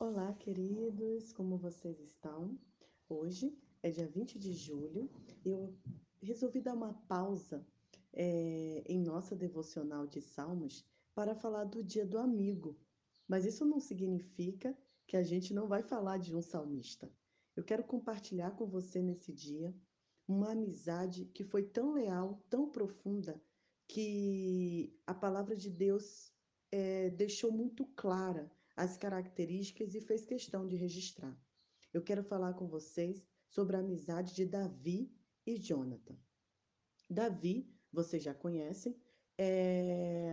Olá, queridos, como vocês estão? Hoje é dia 20 de julho eu resolvi dar uma pausa eh, em nossa devocional de Salmos para falar do Dia do Amigo. Mas isso não significa que a gente não vai falar de um salmista. Eu quero compartilhar com você nesse dia uma amizade que foi tão leal, tão profunda, que a palavra de Deus eh, deixou muito clara as características e fez questão de registrar. Eu quero falar com vocês sobre a amizade de Davi e Jonathan. Davi, vocês já conhecem, é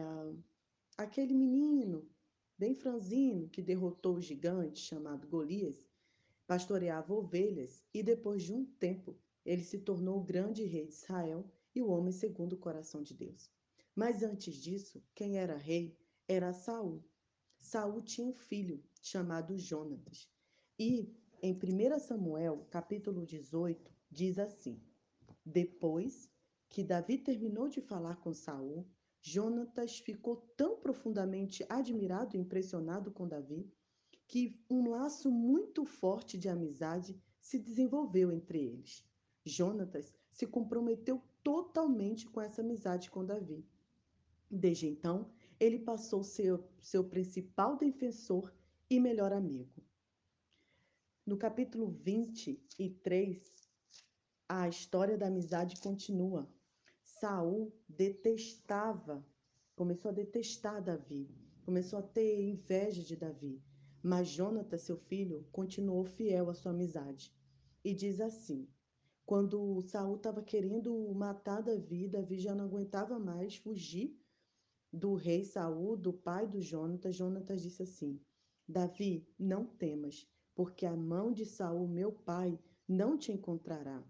aquele menino bem franzino que derrotou o gigante chamado Golias, pastoreava ovelhas e depois de um tempo ele se tornou o grande rei de Israel e o homem segundo o coração de Deus. Mas antes disso, quem era rei era Saul. Saul tinha um filho chamado Jonatas. E em 1 Samuel, capítulo 18, diz assim: Depois que Davi terminou de falar com Saul, Jonatas ficou tão profundamente admirado e impressionado com Davi que um laço muito forte de amizade se desenvolveu entre eles. Jonatas se comprometeu totalmente com essa amizade com Davi. Desde então, ele passou seu seu principal defensor e melhor amigo. No capítulo 23, a história da amizade continua. Saul detestava, começou a detestar Davi, começou a ter inveja de Davi. Mas Jonathan, seu filho, continuou fiel à sua amizade. E diz assim: quando Saul estava querendo matar Davi, Davi já não aguentava mais fugir do rei Saul, do pai do Jonatas. Jonatas disse assim: Davi, não temas, porque a mão de Saul, meu pai, não te encontrará.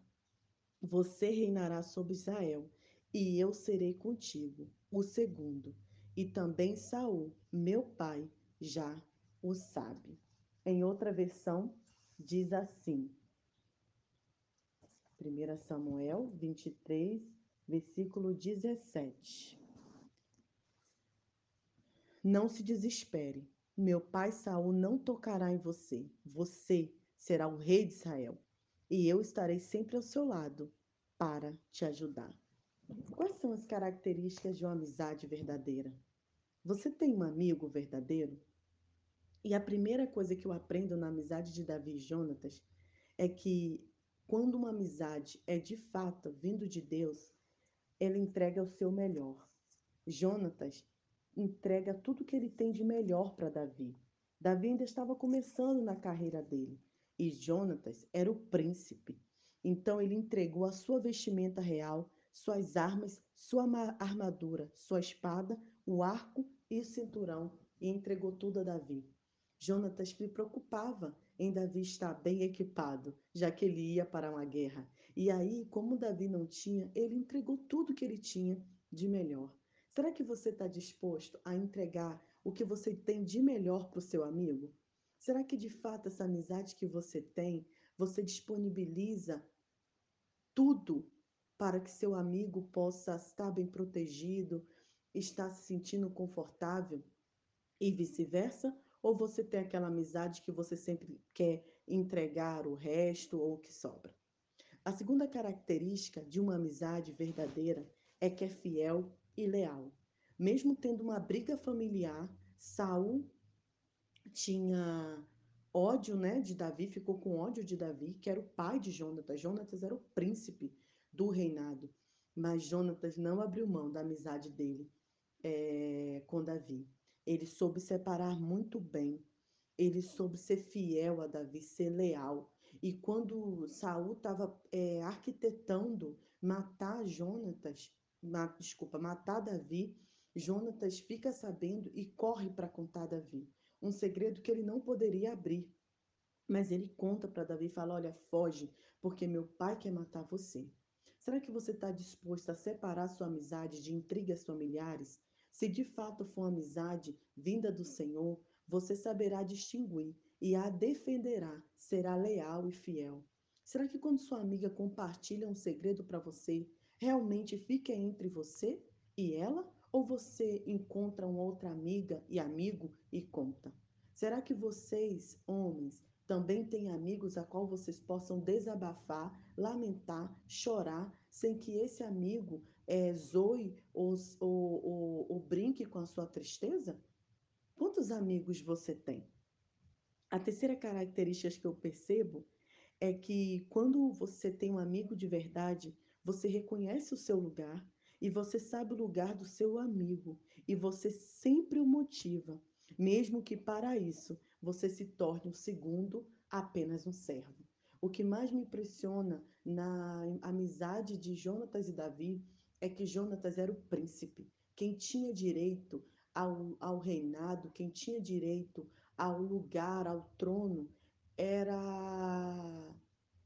Você reinará sobre Israel, e eu serei contigo, o segundo. E também Saul, meu pai, já o sabe. Em outra versão, diz assim: 1 Samuel 23, versículo 17. Não se desespere. Meu pai Saul não tocará em você. Você será o rei de Israel, e eu estarei sempre ao seu lado para te ajudar. Quais são as características de uma amizade verdadeira? Você tem um amigo verdadeiro? E a primeira coisa que eu aprendo na amizade de Davi e Jonatas é que quando uma amizade é de fato vindo de Deus, ela entrega o seu melhor. Jonatas entrega tudo que ele tem de melhor para Davi. Davi ainda estava começando na carreira dele e Jonatas era o príncipe. Então ele entregou a sua vestimenta real, suas armas, sua armadura, sua espada, o arco e o cinturão e entregou tudo a Davi. Jonatas se preocupava em Davi estar bem equipado, já que ele ia para uma guerra. E aí, como Davi não tinha, ele entregou tudo que ele tinha de melhor. Será que você está disposto a entregar o que você tem de melhor para o seu amigo? Será que de fato essa amizade que você tem, você disponibiliza tudo para que seu amigo possa estar bem protegido, estar se sentindo confortável e vice-versa? Ou você tem aquela amizade que você sempre quer entregar o resto ou o que sobra? A segunda característica de uma amizade verdadeira é que é fiel e leal. Mesmo tendo uma briga familiar, Saul tinha ódio, né, de Davi, ficou com ódio de Davi, que era o pai de Jonatas. Jonatas era o príncipe do reinado, mas Jonatas não abriu mão da amizade dele é, com Davi. Ele soube separar muito bem. Ele soube ser fiel a Davi, ser leal. E quando Saul estava é, arquitetando matar Jonatas, ma, desculpa, matar Davi, Jonatas fica sabendo e corre para contar Davi. Um segredo que ele não poderia abrir. Mas ele conta para Davi e fala: Olha, foge, porque meu pai quer matar você. Será que você está disposto a separar sua amizade de intrigas familiares? Se de fato for amizade vinda do Senhor, você saberá distinguir e a defenderá, será leal e fiel. Será que quando sua amiga compartilha um segredo para você, realmente fica entre você e ela? Ou você encontra uma outra amiga e amigo e conta? Será que vocês, homens, também têm amigos a qual vocês possam desabafar, lamentar, chorar, sem que esse amigo é, zoe ou, ou, ou, ou brinque com a sua tristeza? Quantos amigos você tem? A terceira característica que eu percebo é que quando você tem um amigo de verdade, você reconhece o seu lugar e você sabe o lugar do seu amigo e você sempre o motiva, mesmo que para isso você se torne um segundo, apenas um servo. O que mais me impressiona na amizade de Jonatas e Davi é que Jonatas era o príncipe, quem tinha direito ao, ao reinado, quem tinha direito ao lugar, ao trono, era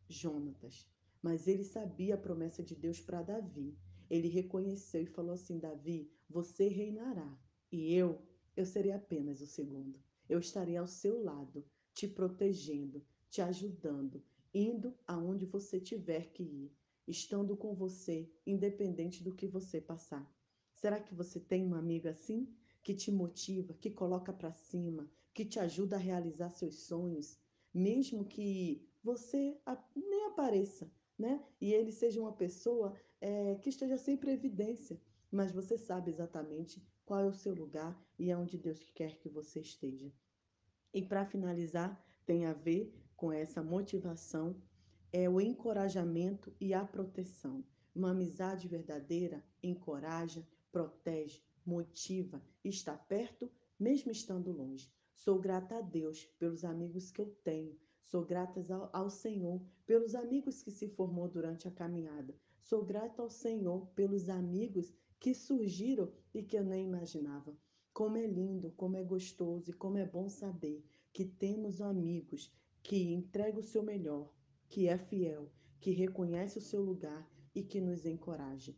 Jonatas. Mas ele sabia a promessa de Deus para Davi. Ele reconheceu e falou assim: Davi, você reinará, e eu, eu serei apenas o segundo. Eu estarei ao seu lado, te protegendo, te ajudando, indo aonde você tiver que ir, estando com você, independente do que você passar. Será que você tem uma amiga assim? Que te motiva, que coloca para cima, que te ajuda a realizar seus sonhos, mesmo que você nem apareça, né? E ele seja uma pessoa é, que esteja sempre em evidência, mas você sabe exatamente qual é o seu lugar e aonde Deus quer que você esteja. E para finalizar, tem a ver com essa motivação, é o encorajamento e a proteção. Uma amizade verdadeira encoraja, protege, motiva, está perto, mesmo estando longe. Sou grata a Deus pelos amigos que eu tenho. Sou grata ao, ao, Senhor pelos amigos que se formou durante a caminhada. Sou grata ao Senhor pelos amigos que surgiram e que eu nem imaginava. Como é lindo, como é gostoso e como é bom saber que temos amigos que entregam o seu melhor, que é fiel, que reconhece o seu lugar e que nos encoraja.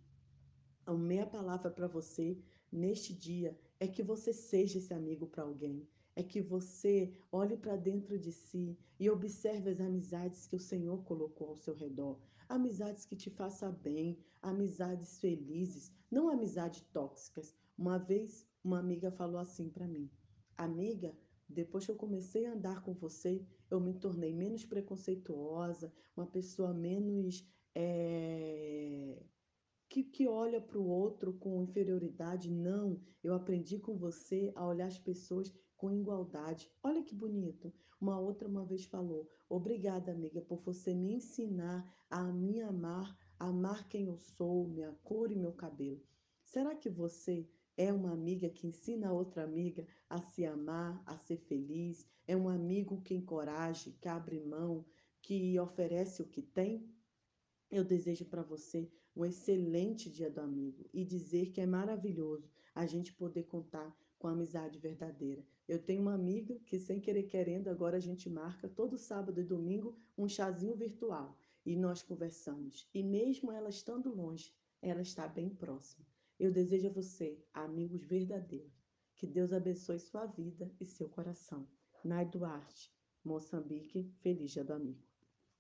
A palavra para você neste dia é que você seja esse amigo para alguém é que você olhe para dentro de si e observe as amizades que o Senhor colocou ao seu redor. Amizades que te façam bem, amizades felizes, não amizades tóxicas. Uma vez uma amiga falou assim para mim: Amiga, depois que eu comecei a andar com você, eu me tornei menos preconceituosa, uma pessoa menos. É que, que olha para o outro com inferioridade. Não, eu aprendi com você a olhar as pessoas com igualdade. Olha que bonito. Uma outra uma vez falou: Obrigada, amiga, por você me ensinar a me amar, a amar quem eu sou, minha cor e meu cabelo. Será que você é uma amiga que ensina a outra amiga a se amar, a ser feliz? É um amigo que encoraja, que abre mão, que oferece o que tem? Eu desejo para você um excelente dia do amigo e dizer que é maravilhoso a gente poder contar com a amizade verdadeira. Eu tenho uma amiga que, sem querer querendo, agora a gente marca todo sábado e domingo um chazinho virtual e nós conversamos. E mesmo ela estando longe, ela está bem próxima. Eu desejo a você amigos verdadeiros. Que Deus abençoe sua vida e seu coração. Nai Duarte, Moçambique, feliz dia do amigo.